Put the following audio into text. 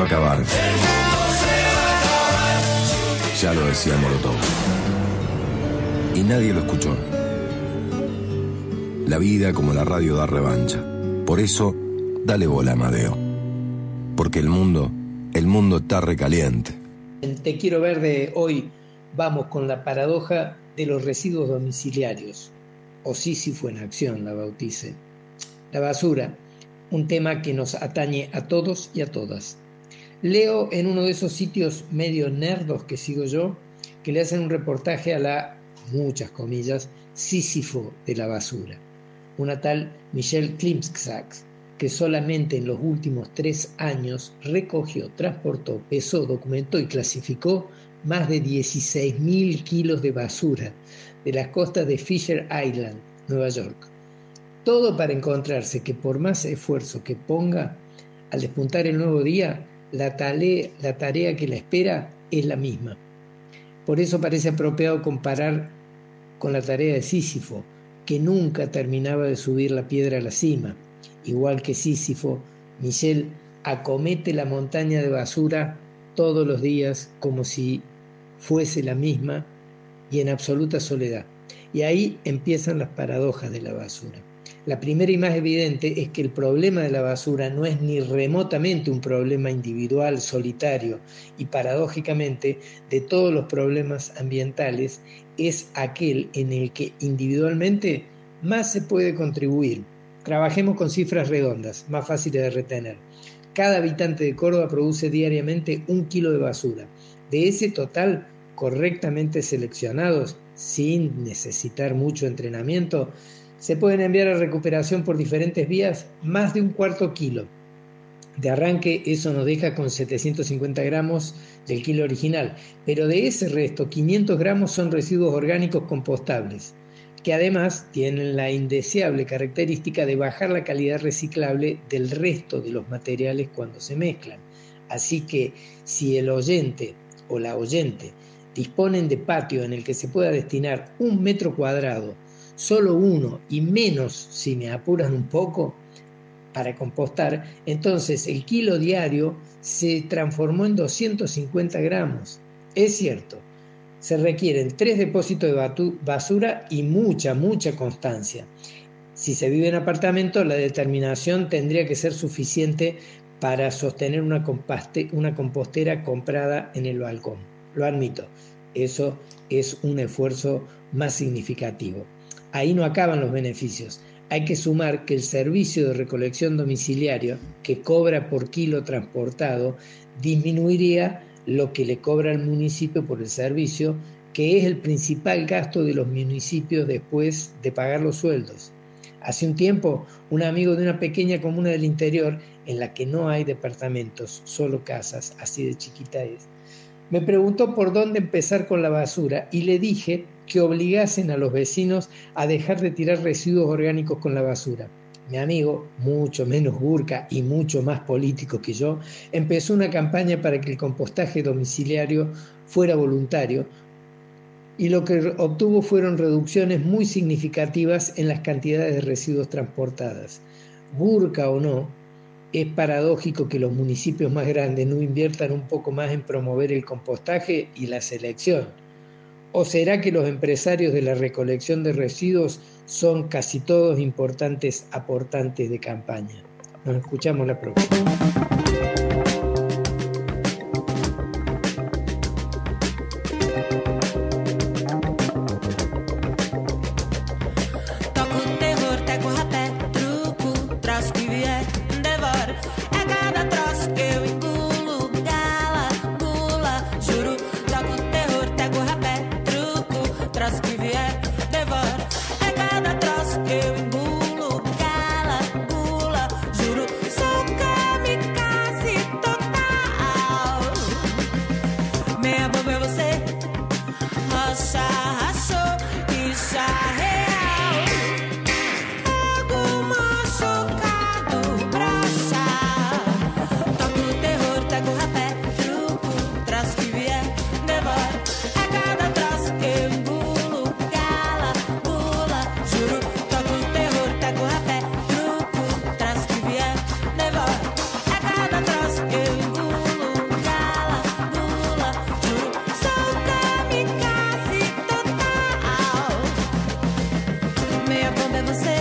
va a acabar. Ya lo decía Molotov. Y nadie lo escuchó. La vida como la radio da revancha. Por eso, dale bola, Amadeo. Porque el mundo, el mundo está recaliente. Te quiero ver de hoy vamos con la paradoja de los residuos domiciliarios, o Sísifo en acción la bautice. La basura, un tema que nos atañe a todos y a todas. Leo en uno de esos sitios medio nerdos que sigo yo, que le hacen un reportaje a la, muchas comillas, Sísifo de la basura, una tal Michelle Klimczak, que solamente en los últimos tres años recogió, transportó, pesó, documentó y clasificó más de 16.000 kilos de basura de las costas de Fisher Island, Nueva York. Todo para encontrarse que por más esfuerzo que ponga, al despuntar el nuevo día, la tarea, que la espera es la misma. Por eso parece apropiado comparar con la tarea de Sísifo, que nunca terminaba de subir la piedra a la cima. Igual que Sísifo, Michelle acomete la montaña de basura todos los días como si fuese la misma y en absoluta soledad. Y ahí empiezan las paradojas de la basura. La primera y más evidente es que el problema de la basura no es ni remotamente un problema individual, solitario, y paradójicamente de todos los problemas ambientales es aquel en el que individualmente más se puede contribuir. Trabajemos con cifras redondas, más fáciles de retener. Cada habitante de Córdoba produce diariamente un kilo de basura. De ese total, correctamente seleccionados, sin necesitar mucho entrenamiento, se pueden enviar a recuperación por diferentes vías más de un cuarto kilo. De arranque eso nos deja con 750 gramos del kilo original, pero de ese resto 500 gramos son residuos orgánicos compostables, que además tienen la indeseable característica de bajar la calidad reciclable del resto de los materiales cuando se mezclan. Así que si el oyente o la oyente disponen de patio en el que se pueda destinar un metro cuadrado, solo uno y menos si me apuran un poco para compostar, entonces el kilo diario se transformó en 250 gramos. Es cierto, se requieren tres depósitos de basura y mucha, mucha constancia. Si se vive en apartamento, la determinación tendría que ser suficiente para sostener una, una compostera comprada en el balcón. Lo admito, eso es un esfuerzo más significativo. Ahí no acaban los beneficios. Hay que sumar que el servicio de recolección domiciliario que cobra por kilo transportado disminuiría lo que le cobra al municipio por el servicio, que es el principal gasto de los municipios después de pagar los sueldos. Hace un tiempo, un amigo de una pequeña comuna del interior, en la que no hay departamentos, solo casas, así de chiquita es, me preguntó por dónde empezar con la basura y le dije que obligasen a los vecinos a dejar de tirar residuos orgánicos con la basura. Mi amigo, mucho menos burca y mucho más político que yo, empezó una campaña para que el compostaje domiciliario fuera voluntario y lo que obtuvo fueron reducciones muy significativas en las cantidades de residuos transportadas. Burca o no, es paradójico que los municipios más grandes no inviertan un poco más en promover el compostaje y la selección. ¿O será que los empresarios de la recolección de residuos son casi todos importantes aportantes de campaña? Nos escuchamos la próxima. vier. meia bomba é você.